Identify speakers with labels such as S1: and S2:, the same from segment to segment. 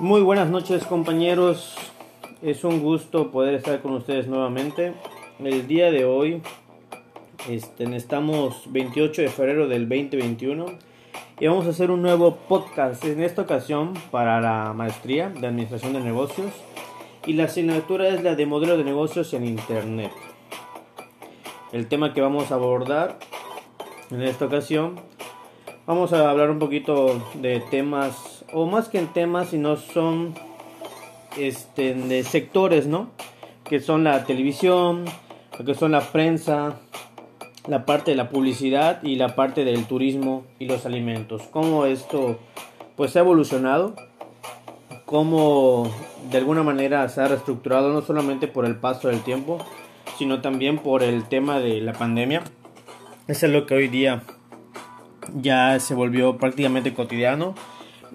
S1: Muy buenas noches compañeros, es un gusto poder estar con ustedes nuevamente. El día de hoy este, estamos 28 de febrero del 2021 y vamos a hacer un nuevo podcast en esta ocasión para la maestría de administración de negocios y la asignatura es la de modelo de negocios en internet. El tema que vamos a abordar en esta ocasión vamos a hablar un poquito de temas o más que en temas sino son este de sectores no que son la televisión que son la prensa la parte de la publicidad y la parte del turismo y los alimentos. Cómo esto pues ha evolucionado cómo de alguna manera se ha reestructurado no solamente por el paso del tiempo sino también por el tema de la pandemia eso es lo que hoy día ya se volvió prácticamente cotidiano.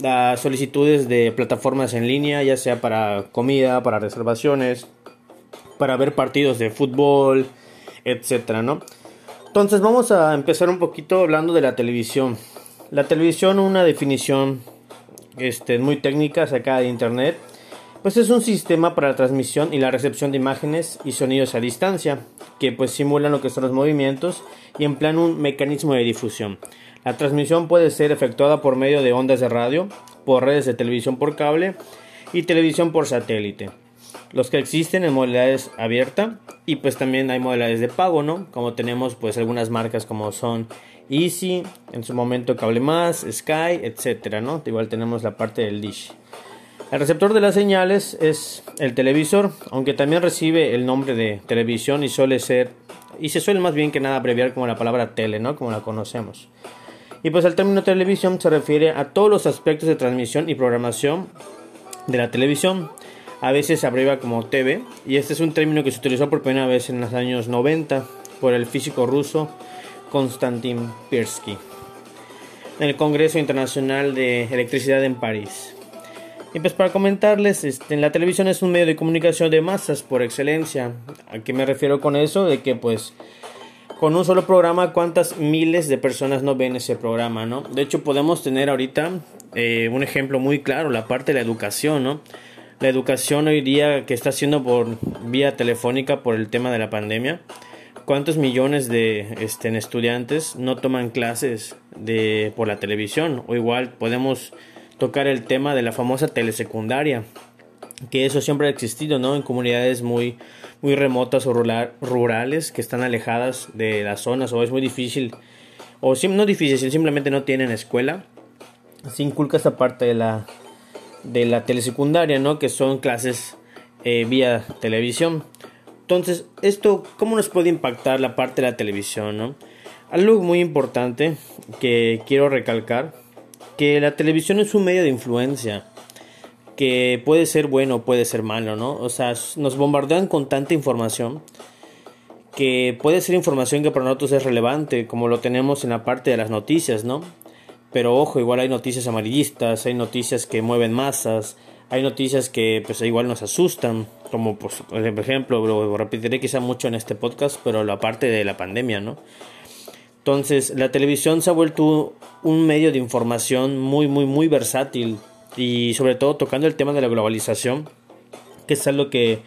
S1: Las solicitudes de plataformas en línea, ya sea para comida, para reservaciones, para ver partidos de fútbol, etcétera, ¿no? Entonces vamos a empezar un poquito hablando de la televisión. La televisión, una definición este, muy técnica sacada de internet, pues es un sistema para la transmisión y la recepción de imágenes y sonidos a distancia, que pues simulan lo que son los movimientos y emplean un mecanismo de difusión. La transmisión puede ser efectuada por medio de ondas de radio, por redes de televisión por cable y televisión por satélite. Los que existen en modalidades abierta y pues también hay modalidades de pago, ¿no? Como tenemos pues algunas marcas como son Easy, en su momento Cable Más, Sky, etcétera, ¿no? Igual tenemos la parte del dish. El receptor de las señales es el televisor, aunque también recibe el nombre de televisión y suele ser y se suele más bien que nada abreviar como la palabra tele, ¿no? Como la conocemos. Y pues el término televisión se refiere a todos los aspectos de transmisión y programación de la televisión. A veces se abrevia como TV y este es un término que se utilizó por primera vez en los años 90 por el físico ruso Konstantin Pirsky en el Congreso Internacional de Electricidad en París. Y pues para comentarles, este, la televisión es un medio de comunicación de masas por excelencia. ¿A qué me refiero con eso? De que pues con un solo programa, cuántas miles de personas no ven ese programa, ¿no? De hecho, podemos tener ahorita eh, un ejemplo muy claro, la parte de la educación, ¿no? La educación hoy día que está haciendo por vía telefónica por el tema de la pandemia. ¿Cuántos millones de este, estudiantes no toman clases de, por la televisión? O igual podemos tocar el tema de la famosa telesecundaria, que eso siempre ha existido, ¿no? En comunidades muy, muy remotas o rurales que están alejadas de las zonas o es muy difícil, o no difícil, simplemente no tienen escuela. Se inculca esta parte de la, de la telesecundaria, ¿no? Que son clases eh, vía televisión. Entonces, esto, ¿cómo nos puede impactar la parte de la televisión. Algo muy importante que quiero recalcar, que la televisión es un medio de influencia que puede ser bueno o puede ser malo, ¿no? O sea, nos bombardean con tanta información que puede ser información que para nosotros es relevante, como lo tenemos en la parte de las noticias, ¿no? Pero ojo, igual hay noticias amarillistas, hay noticias que mueven masas, hay noticias que pues igual nos asustan, como pues, por ejemplo, lo repetiré quizá mucho en este podcast, pero la parte de la pandemia, ¿no? Entonces, la televisión se ha vuelto un medio de información muy, muy, muy versátil, y sobre todo tocando el tema de la globalización, que es algo que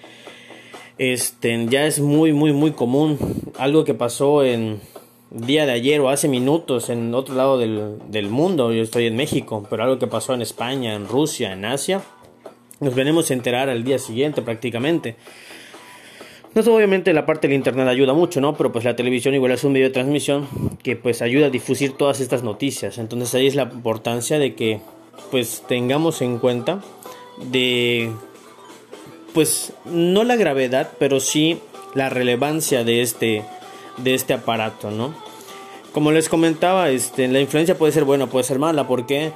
S1: este, ya es muy, muy, muy común, algo que pasó en día de ayer o hace minutos en otro lado del, del mundo, yo estoy en México, pero algo que pasó en España, en Rusia, en Asia, nos venimos a enterar al día siguiente prácticamente. No obviamente la parte del internet ayuda mucho, ¿no? Pero pues la televisión igual es un medio de transmisión que pues ayuda a difudir todas estas noticias. Entonces ahí es la importancia de que pues tengamos en cuenta de pues no la gravedad, pero sí la relevancia de este de este aparato, ¿no? Como les comentaba, este la influencia puede ser buena, puede ser mala, ¿por qué?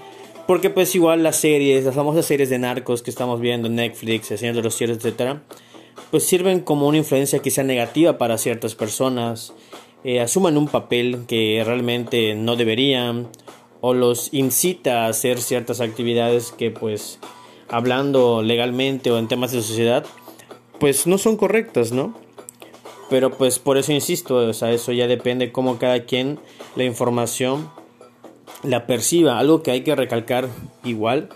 S1: Porque pues igual las series, las famosas series de narcos que estamos viendo en Netflix, El Señor de los Cielos, etcétera, pues sirven como una influencia quizá negativa para ciertas personas, eh, asuman un papel que realmente no deberían o los incita a hacer ciertas actividades que pues hablando legalmente o en temas de sociedad pues no son correctas, ¿no? Pero pues por eso insisto, o sea, eso ya depende cómo cada quien la información la perciba. Algo que hay que recalcar igual,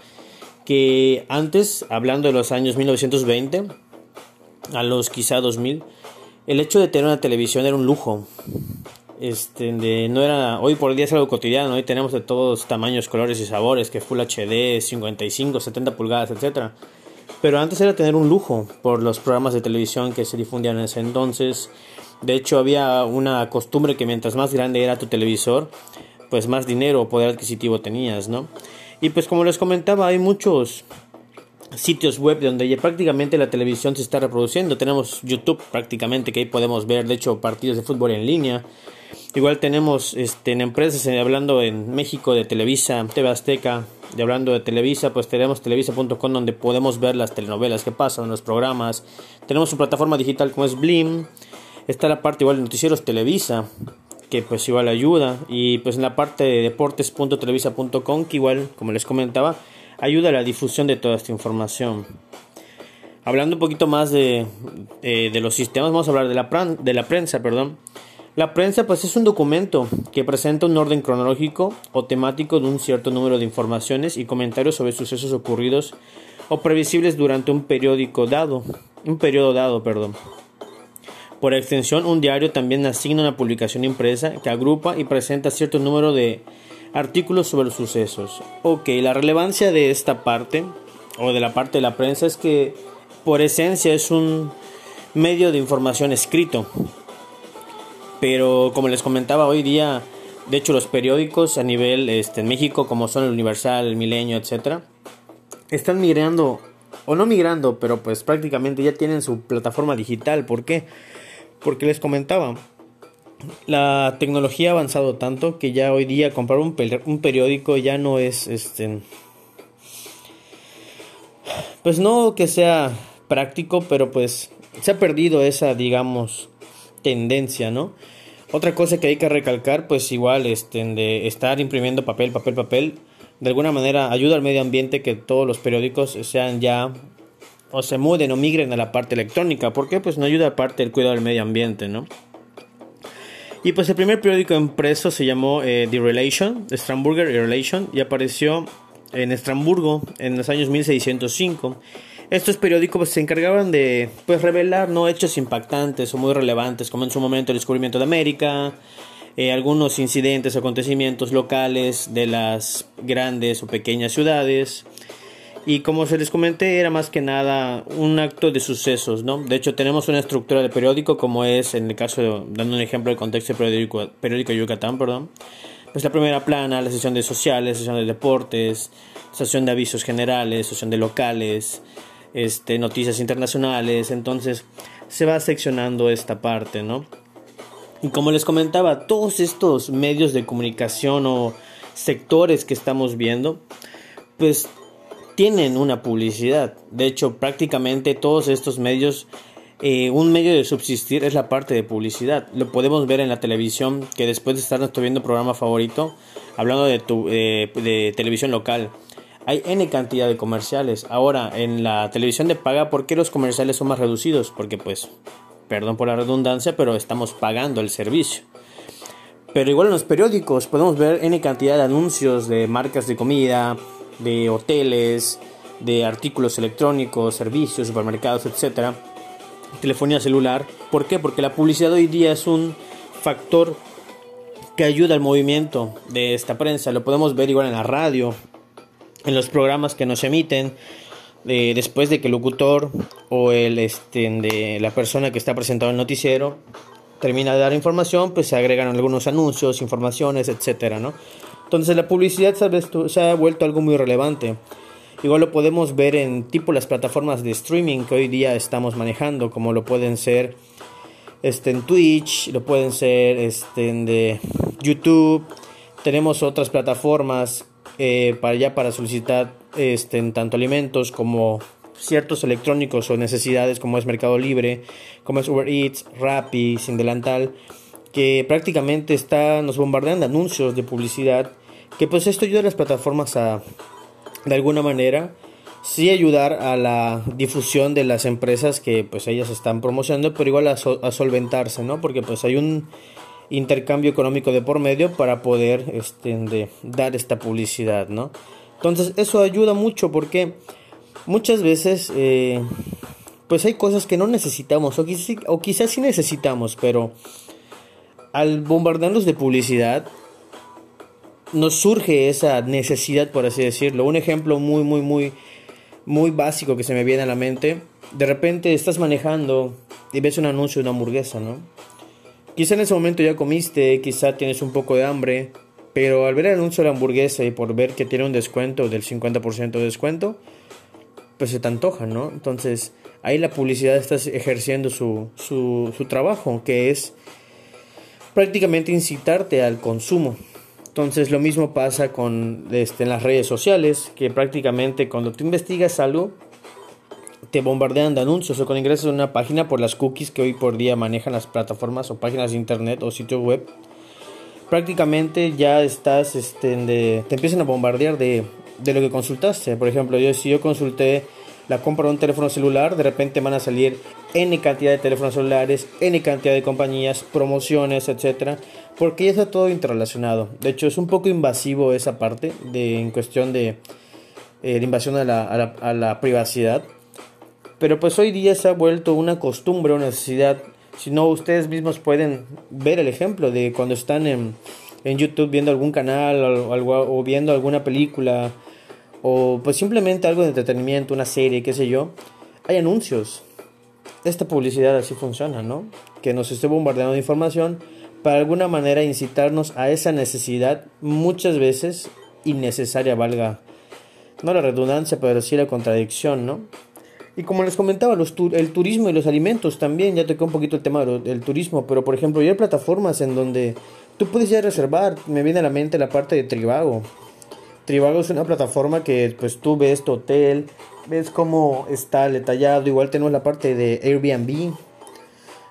S1: que antes, hablando de los años 1920, a los quizá 2000, el hecho de tener una televisión era un lujo. Este, de, no era, hoy por día es algo cotidiano, hoy tenemos de todos tamaños, colores y sabores, que Full HD, 55, 70 pulgadas, etc. Pero antes era tener un lujo por los programas de televisión que se difundían en ese entonces. De hecho, había una costumbre que mientras más grande era tu televisor, pues más dinero o poder adquisitivo tenías, ¿no? Y pues como les comentaba, hay muchos sitios web donde ya prácticamente la televisión se está reproduciendo. Tenemos YouTube prácticamente que ahí podemos ver, de hecho, partidos de fútbol en línea. Igual tenemos este, en empresas, eh, hablando en México de Televisa, TV Azteca, y hablando de Televisa, pues tenemos televisa.com donde podemos ver las telenovelas que pasan, los programas. Tenemos su plataforma digital como es Blim. Está la parte igual de noticieros Televisa, que pues igual ayuda. Y pues en la parte de deportes.televisa.com, que igual, como les comentaba, ayuda a la difusión de toda esta información. Hablando un poquito más de, eh, de los sistemas, vamos a hablar de la, de la prensa, perdón. La prensa pues es un documento que presenta un orden cronológico o temático de un cierto número de informaciones y comentarios sobre sucesos ocurridos o previsibles durante un periódico dado, un periodo dado, perdón. Por extensión, un diario también asigna una publicación impresa que agrupa y presenta cierto número de artículos sobre los sucesos. Ok, la relevancia de esta parte o de la parte de la prensa es que por esencia es un medio de información escrito pero como les comentaba hoy día, de hecho los periódicos a nivel este, en México, como son el Universal, el Milenio, etcétera, están migrando, o no migrando, pero pues prácticamente ya tienen su plataforma digital. ¿Por qué? Porque les comentaba, la tecnología ha avanzado tanto que ya hoy día comprar un, un periódico ya no es este pues no que sea práctico, pero pues se ha perdido esa, digamos, tendencia, ¿no? Otra cosa que hay que recalcar, pues igual, este, de estar imprimiendo papel, papel, papel, de alguna manera ayuda al medio ambiente que todos los periódicos sean ya o se muden o migren a la parte electrónica, porque pues no ayuda aparte el cuidado del medio ambiente, ¿no? Y pues el primer periódico impreso se llamó eh, The Relation, Stramburger Relation, y apareció en Estramburgo en los años 1605 estos periódicos pues, se encargaban de pues, revelar no hechos impactantes o muy relevantes, como en su momento el descubrimiento de América, eh, algunos incidentes, acontecimientos locales de las grandes o pequeñas ciudades. Y como se les comenté, era más que nada un acto de sucesos, ¿no? De hecho, tenemos una estructura de periódico, como es en el caso, de, dando un ejemplo del contexto del periódico, periódico Yucatán, perdón. Pues la primera plana, la sesión de sociales, sesión de deportes, sesión de avisos generales, sesión de locales, este, noticias internacionales, entonces se va seccionando esta parte, ¿no? Y como les comentaba, todos estos medios de comunicación o sectores que estamos viendo, pues tienen una publicidad. De hecho, prácticamente todos estos medios, eh, un medio de subsistir es la parte de publicidad. Lo podemos ver en la televisión, que después de estar viendo programa favorito, hablando de, tu, eh, de televisión local, hay N cantidad de comerciales. Ahora, en la televisión de paga, ¿por qué los comerciales son más reducidos? Porque pues, perdón por la redundancia, pero estamos pagando el servicio. Pero igual en los periódicos podemos ver N cantidad de anuncios de marcas de comida, de hoteles, de artículos electrónicos, servicios, supermercados, etc. Telefonía celular. ¿Por qué? Porque la publicidad hoy día es un factor que ayuda al movimiento de esta prensa. Lo podemos ver igual en la radio, en los programas que nos emiten después de que el locutor o el este de la persona que está presentando el noticiero termina de dar información pues se agregan algunos anuncios informaciones etcétera no entonces la publicidad se ha vuelto algo muy relevante. Igual lo podemos ver en tipo las plataformas de streaming que hoy día estamos manejando como lo pueden ser este en Twitch lo pueden ser este de YouTube. Tenemos otras plataformas eh, para ya para solicitar este, tanto alimentos como ciertos electrónicos o necesidades como es Mercado Libre, como es Uber Eats, Rappi, Sin Delantal, que prácticamente está, nos bombardean de anuncios de publicidad, que pues esto ayuda a las plataformas a, de alguna manera, sí ayudar a la difusión de las empresas que pues ellas están promocionando, pero igual a, a solventarse, ¿no? Porque pues hay un intercambio económico de por medio para poder este, dar esta publicidad, ¿no? Entonces eso ayuda mucho porque muchas veces eh, pues hay cosas que no necesitamos o quizás, o quizás sí necesitamos, pero al bombardearnos de publicidad nos surge esa necesidad, por así decirlo. Un ejemplo muy, muy, muy, muy básico que se me viene a la mente. De repente estás manejando y ves un anuncio de una hamburguesa, ¿no? Quizá en ese momento ya comiste, quizá tienes un poco de hambre, pero al ver el anuncio de la hamburguesa y por ver que tiene un descuento del 50% de descuento, pues se te antoja, ¿no? Entonces ahí la publicidad está ejerciendo su, su, su trabajo, que es prácticamente incitarte al consumo. Entonces lo mismo pasa con este, en las redes sociales, que prácticamente cuando tú investigas algo, te bombardean de anuncios o cuando ingresas a una página por las cookies que hoy por día manejan las plataformas o páginas de internet o sitios web, prácticamente ya estás, este, te empiezan a bombardear de, de lo que consultaste. Por ejemplo, yo si yo consulté la compra de un teléfono celular, de repente van a salir N cantidad de teléfonos celulares, N cantidad de compañías, promociones, etcétera, porque ya está todo interrelacionado. De hecho, es un poco invasivo esa parte de, en cuestión de eh, invasión a la, a, la, privacidad. Pero pues hoy día se ha vuelto una costumbre, una necesidad. Si no, ustedes mismos pueden ver el ejemplo de cuando están en, en YouTube viendo algún canal o, o viendo alguna película o pues simplemente algo de entretenimiento, una serie, qué sé yo, hay anuncios. Esta publicidad así funciona, ¿no? Que nos esté bombardeando de información para alguna manera incitarnos a esa necesidad muchas veces innecesaria, valga no la redundancia, pero sí la contradicción, ¿no? Y como les comentaba, el turismo y los alimentos también, ya toqué un poquito el tema del turismo, pero por ejemplo, ya hay plataformas en donde tú puedes ya reservar, me viene a la mente la parte de Trivago, Trivago es una plataforma que pues tú ves tu hotel, ves cómo está detallado, igual tenemos la parte de Airbnb,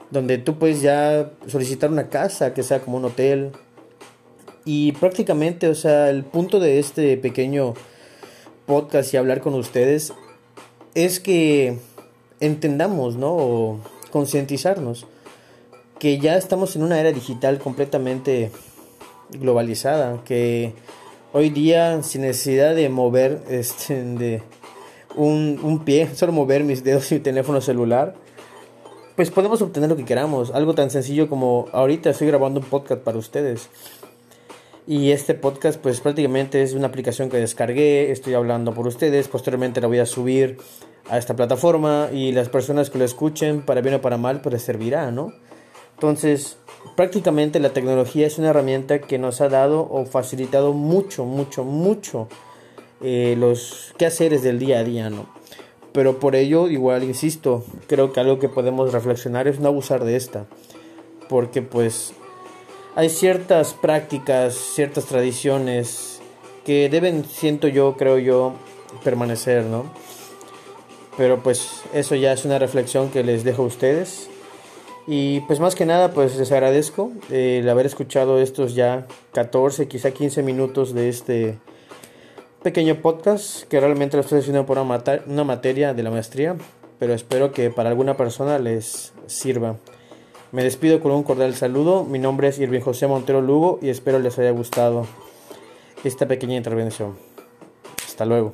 S1: donde tú puedes ya solicitar una casa que sea como un hotel. Y prácticamente, o sea, el punto de este pequeño podcast y hablar con ustedes es que entendamos, ¿no? Concientizarnos que ya estamos en una era digital completamente globalizada, que hoy día sin necesidad de mover este, de un, un pie, solo mover mis dedos y mi teléfono celular, pues podemos obtener lo que queramos. Algo tan sencillo como ahorita estoy grabando un podcast para ustedes. Y este podcast pues prácticamente es una aplicación que descargué, estoy hablando por ustedes, posteriormente la voy a subir a esta plataforma y las personas que lo escuchen, para bien o para mal, pues servirá, ¿no? Entonces, prácticamente la tecnología es una herramienta que nos ha dado o facilitado mucho, mucho, mucho eh, los quehaceres del día a día, ¿no? Pero por ello, igual, insisto, creo que algo que podemos reflexionar es no abusar de esta. Porque pues hay ciertas prácticas, ciertas tradiciones que deben, siento yo, creo yo, permanecer, ¿no? Pero pues eso ya es una reflexión que les dejo a ustedes. Y pues más que nada, pues les agradezco el haber escuchado estos ya 14, quizá 15 minutos de este pequeño podcast que realmente lo estoy haciendo por una, una materia de la maestría, pero espero que para alguna persona les sirva. Me despido con un cordial saludo. Mi nombre es Irving José Montero Lugo y espero les haya gustado esta pequeña intervención. Hasta luego.